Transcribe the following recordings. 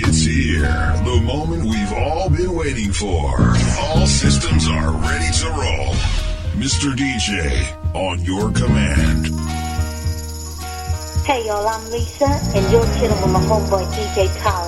It's here. The moment we've all been waiting for. All systems are ready to roll. Mr. DJ, on your command. Hey, y'all, I'm Lisa, and you're chilling with my homeboy DJ Kyle.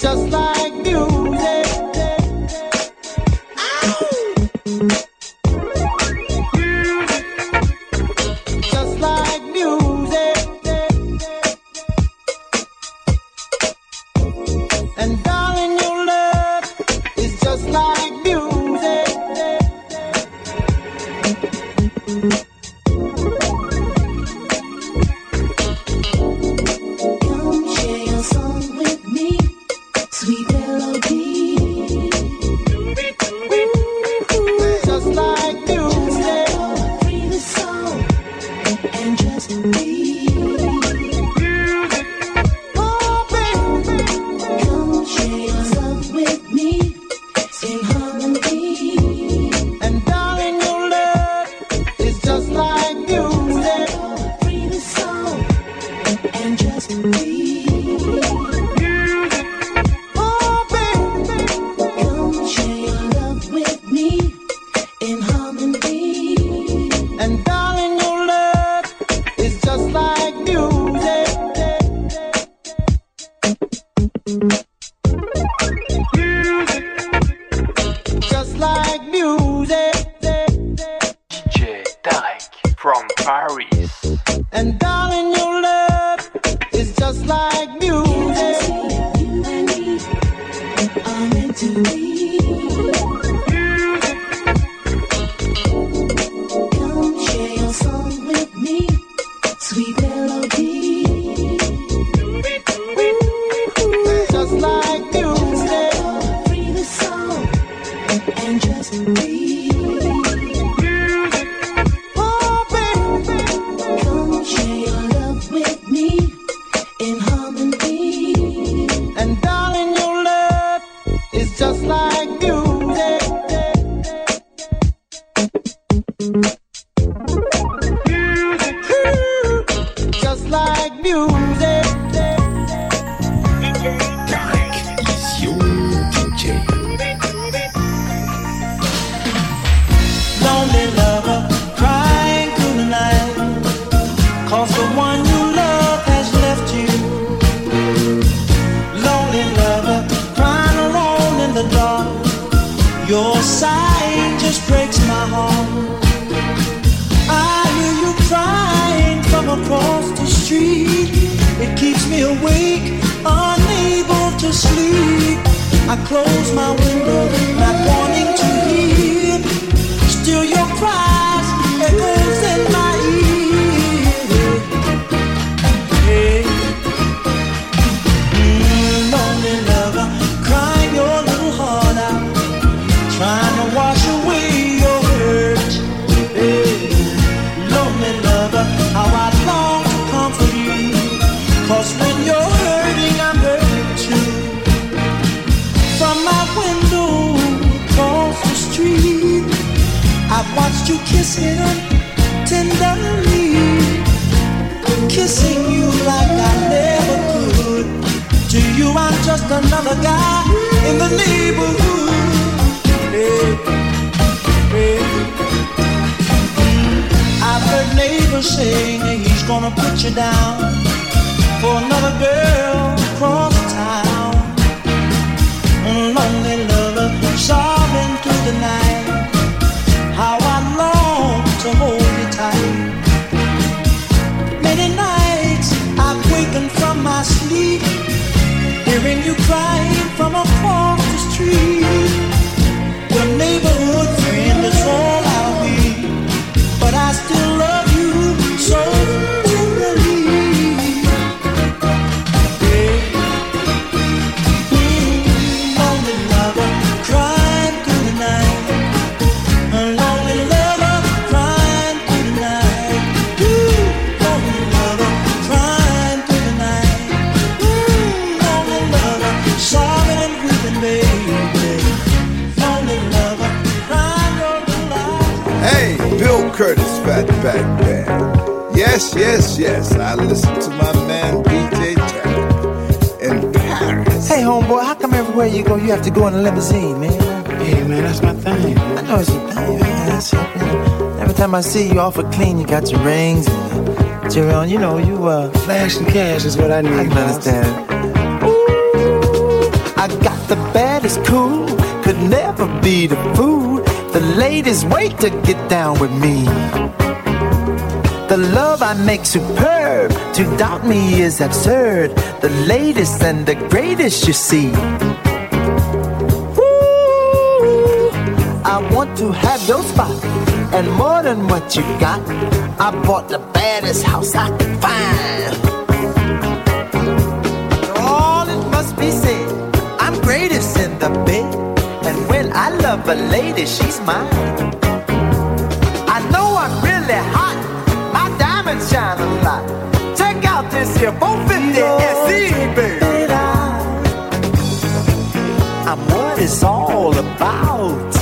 Just like you have to go in a limousine, man? Yeah, man, that's my thing. I know it's your thing, man. That's. Every time I see you awful clean, you got your rings and your, your you know, you, uh, Flash and cash is what I need. I can understand. Ooh, I got the baddest cool, could never be the fool. The ladies wait to get down with me. The love I make superb, to doubt me is absurd. The latest and the greatest you see. I want to have your spot and more than what you got. I bought the baddest house I could find. All it must be said, I'm greatest in the bed. And when I love a lady, she's mine. I know I'm really hot, my diamonds shine a lot. Check out this here 450 SE, baby. I'm what it's all about.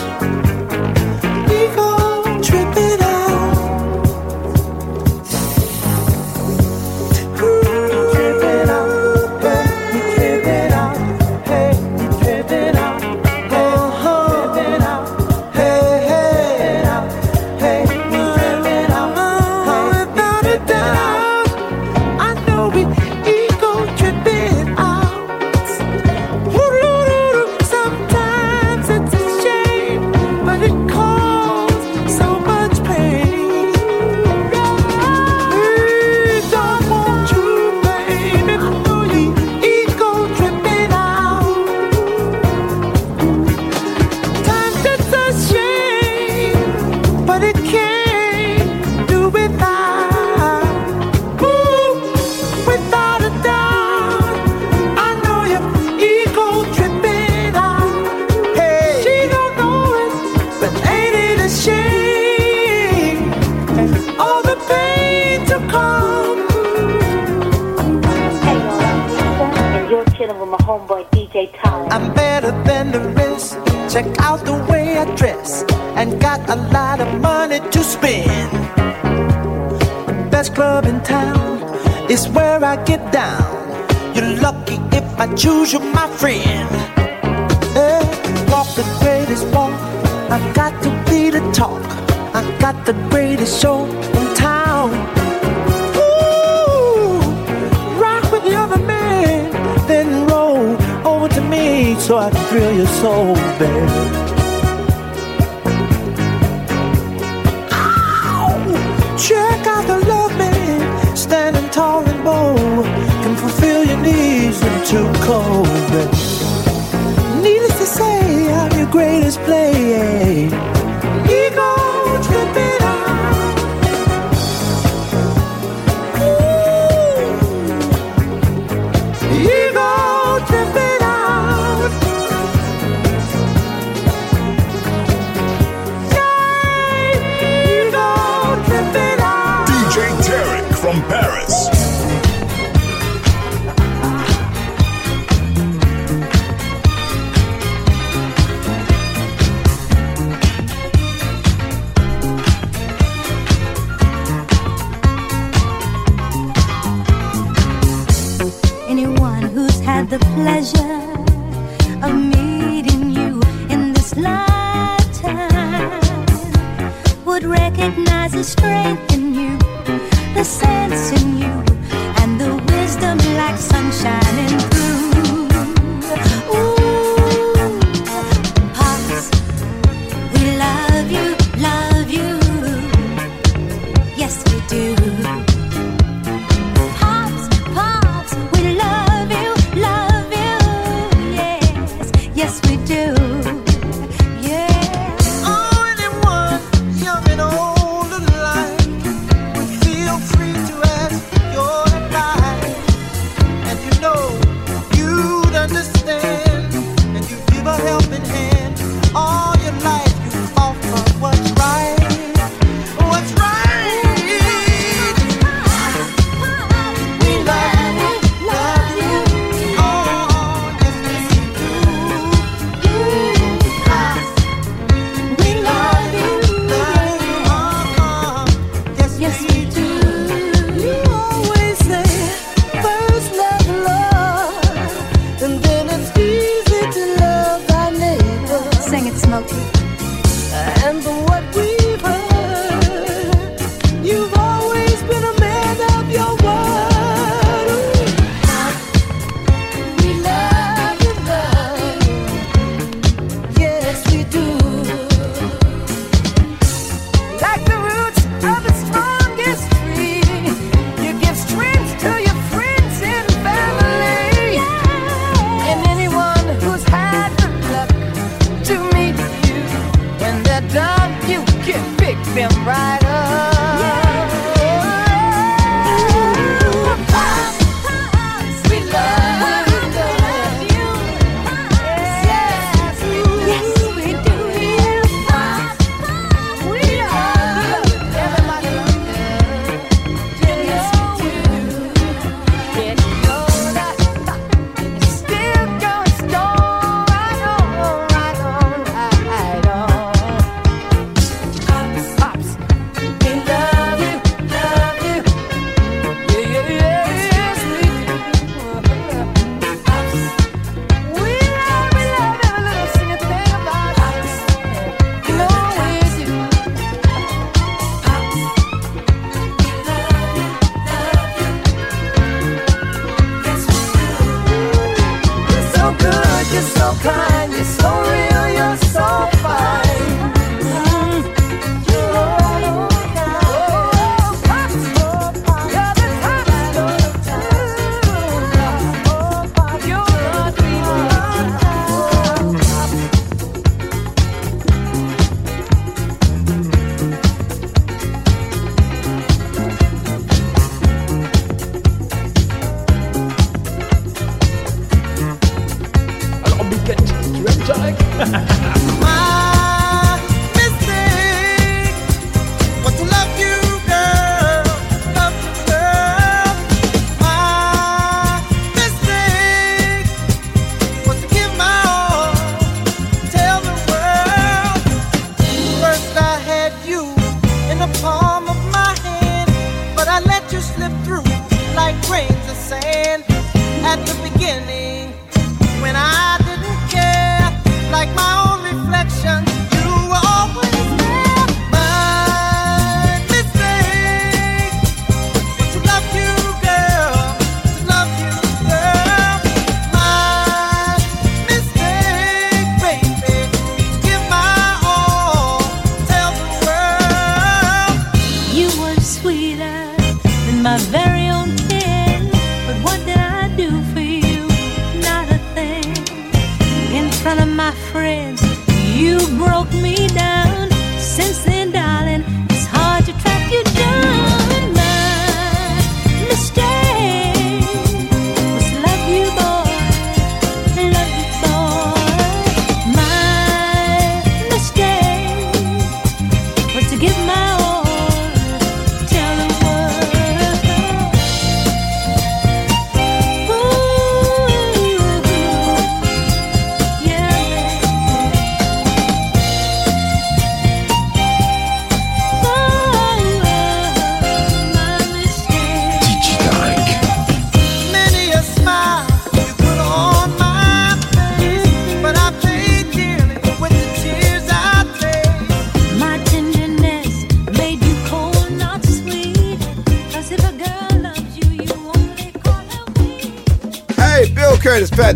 Friend. Eh, walk the greatest walk. I got to be the talk. I got the greatest show in town. Ooh, rock with the other man, then roll over to me so I can thrill your soul, baby.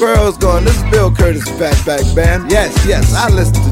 girls gone. This is Bill Curtis Fatback Back Band. Yes, yes, I listen to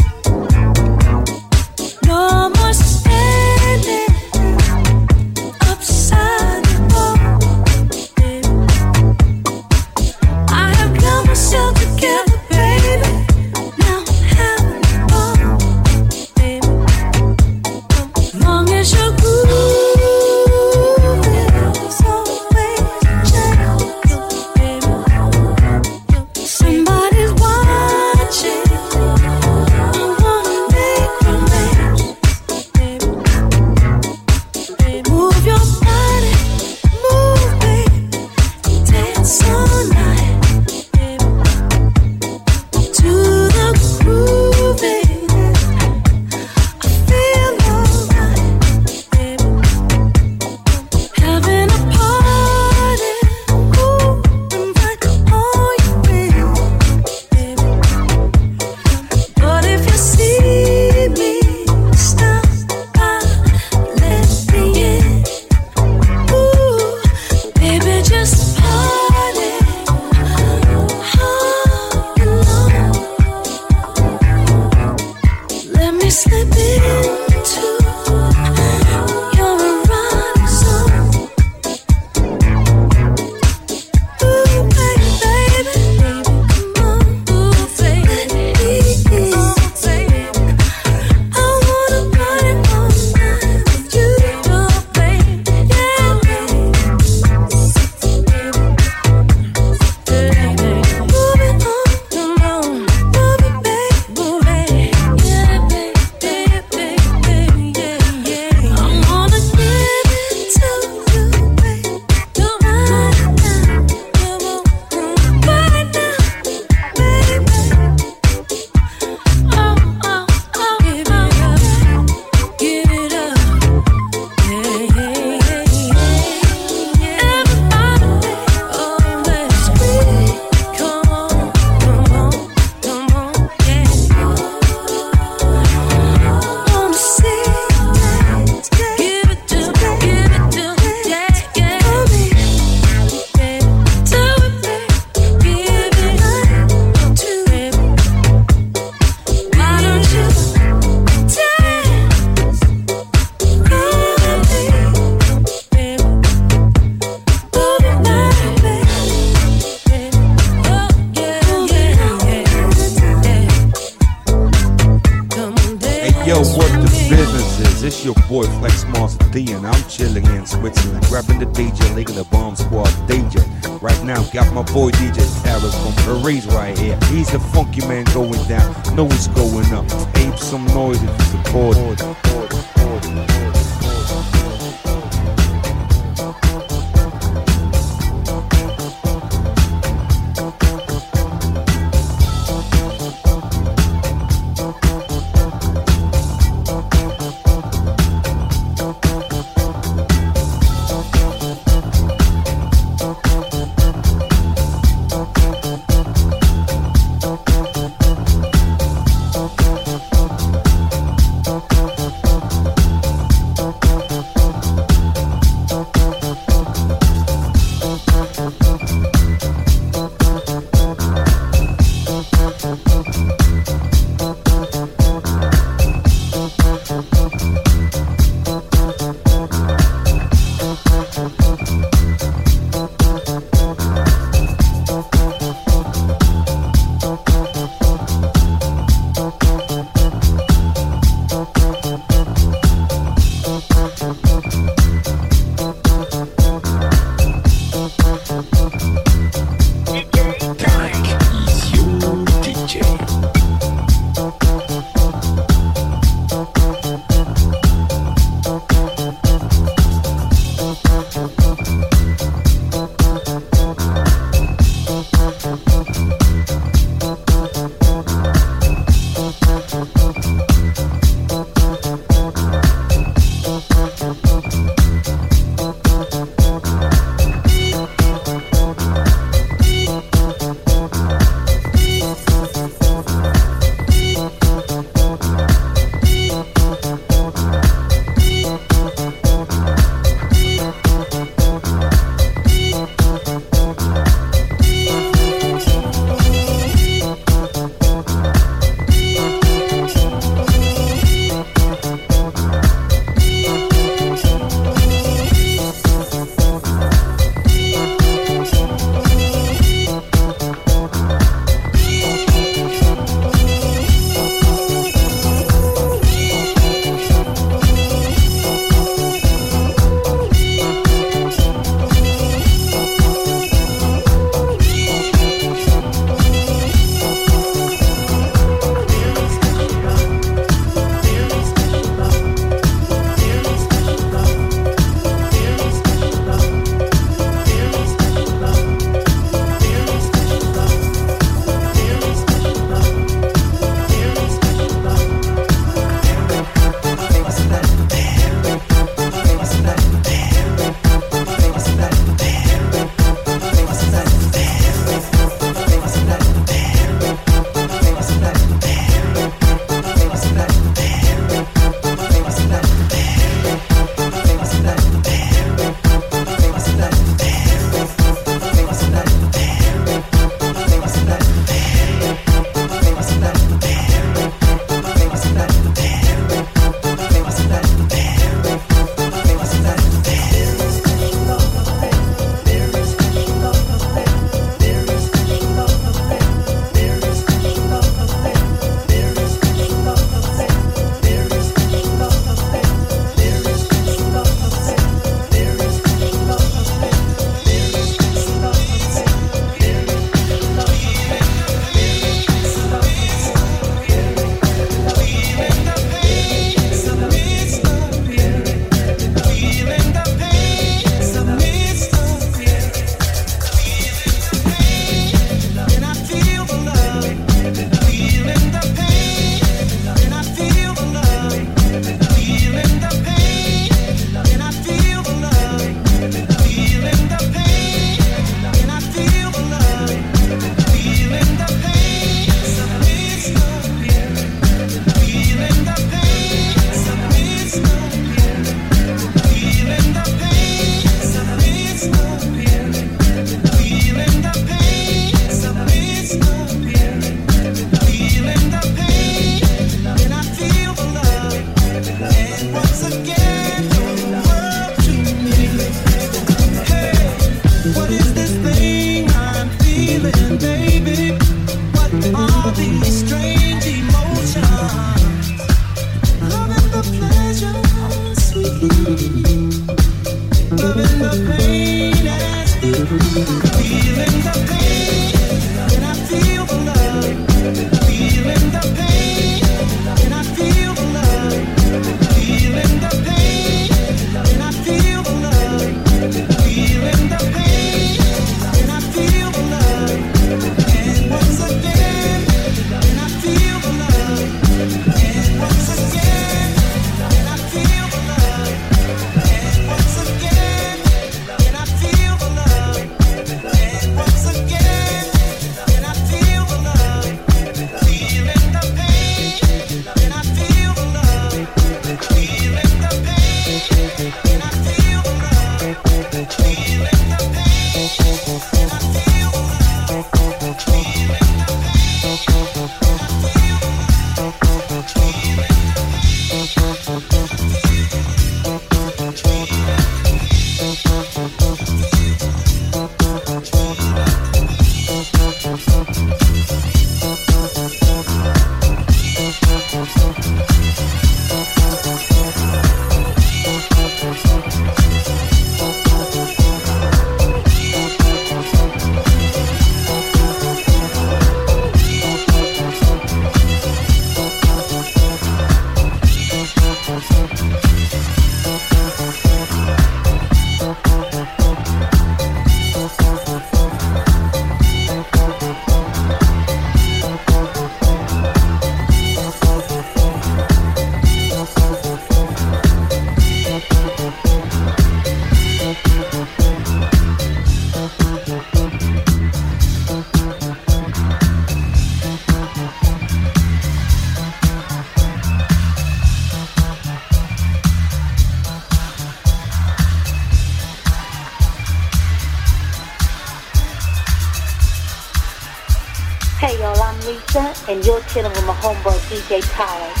and you're chilling with my homeboy DJ Tarek.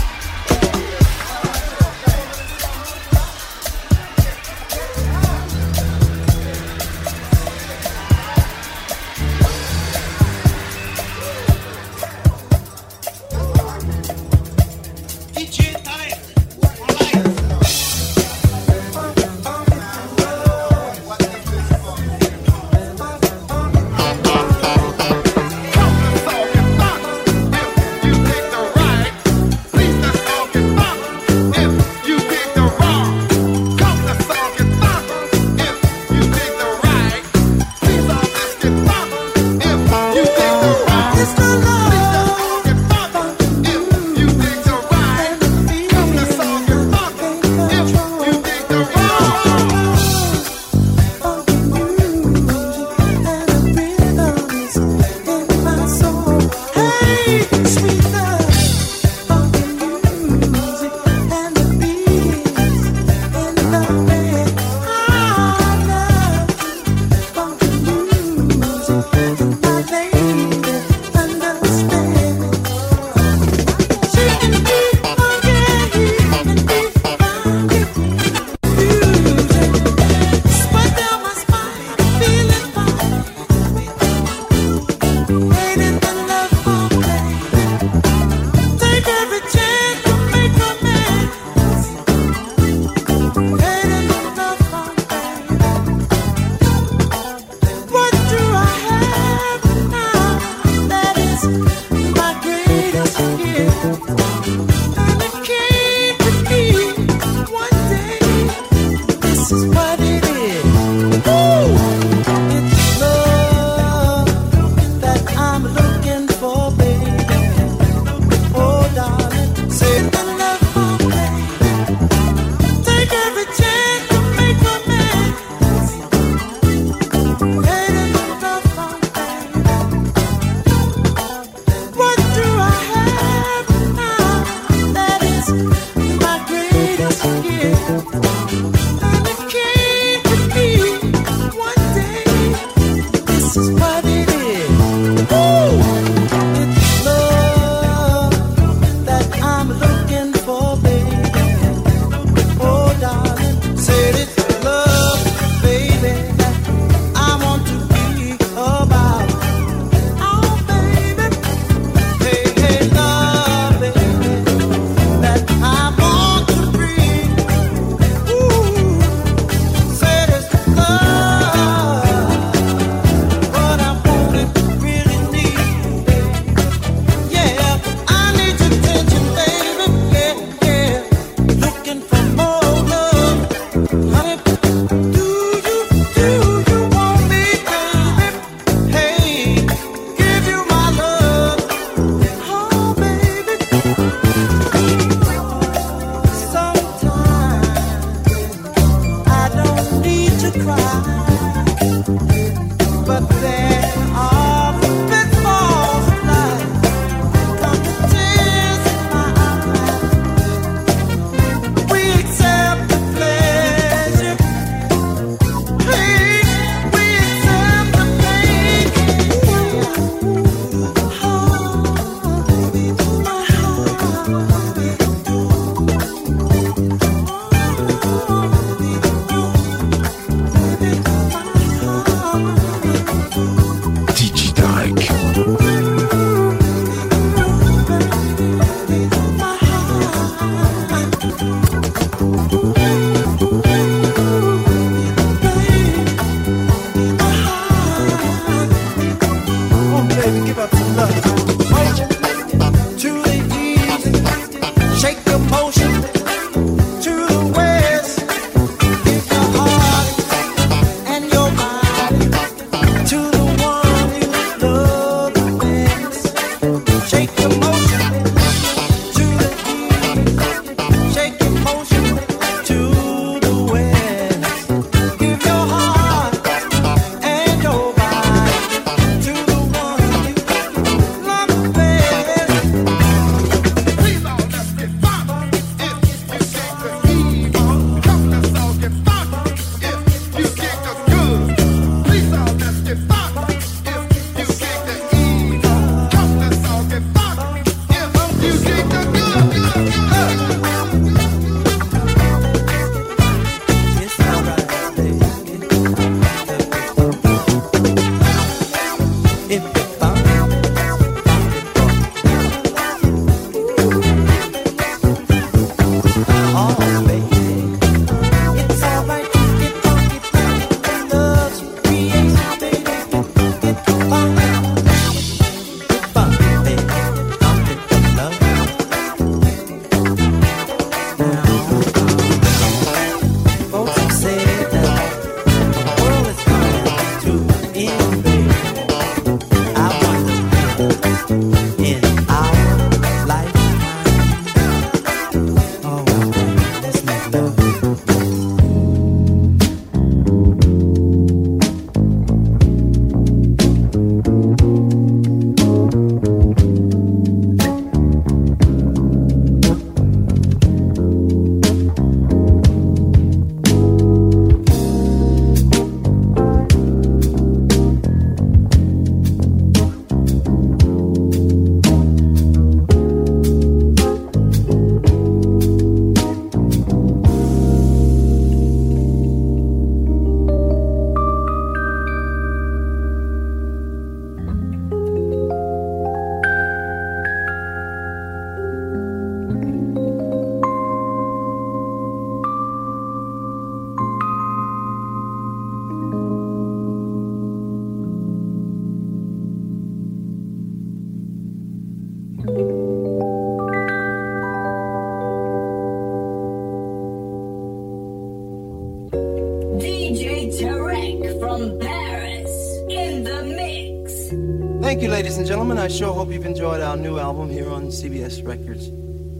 I sure hope you've enjoyed our new album here on CBS Records.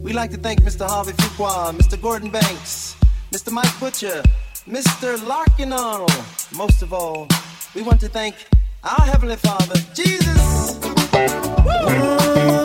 We'd like to thank Mr. Harvey Fuqua, Mr. Gordon Banks, Mr. Mike Butcher, Mr. Larkin Arnold. Most of all, we want to thank our Heavenly Father, Jesus. Woo!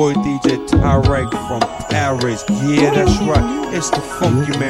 boy DJ Tarek from Paris. Yeah, that's right. It's the Funky Man